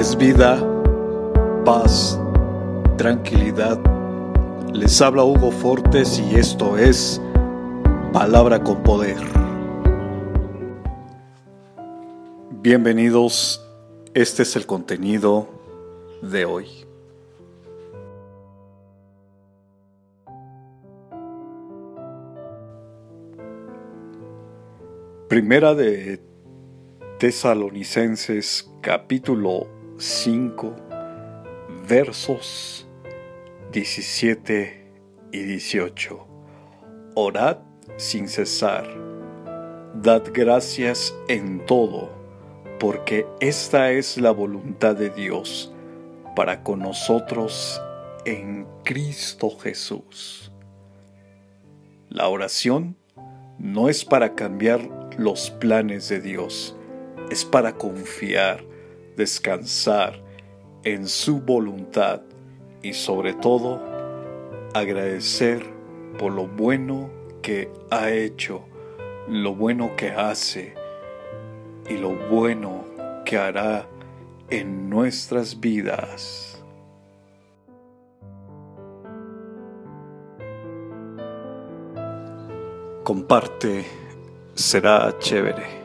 es vida, paz, tranquilidad. Les habla Hugo Fortes y esto es Palabra con Poder. Bienvenidos, este es el contenido de hoy. Primera de Tesalonicenses capítulo 5 versos 17 y 18. Orad sin cesar. Dad gracias en todo, porque esta es la voluntad de Dios para con nosotros en Cristo Jesús. La oración no es para cambiar los planes de Dios, es para confiar, descansar en su voluntad y sobre todo agradecer por lo bueno que ha hecho, lo bueno que hace y lo bueno que hará en nuestras vidas. Comparte, será chévere.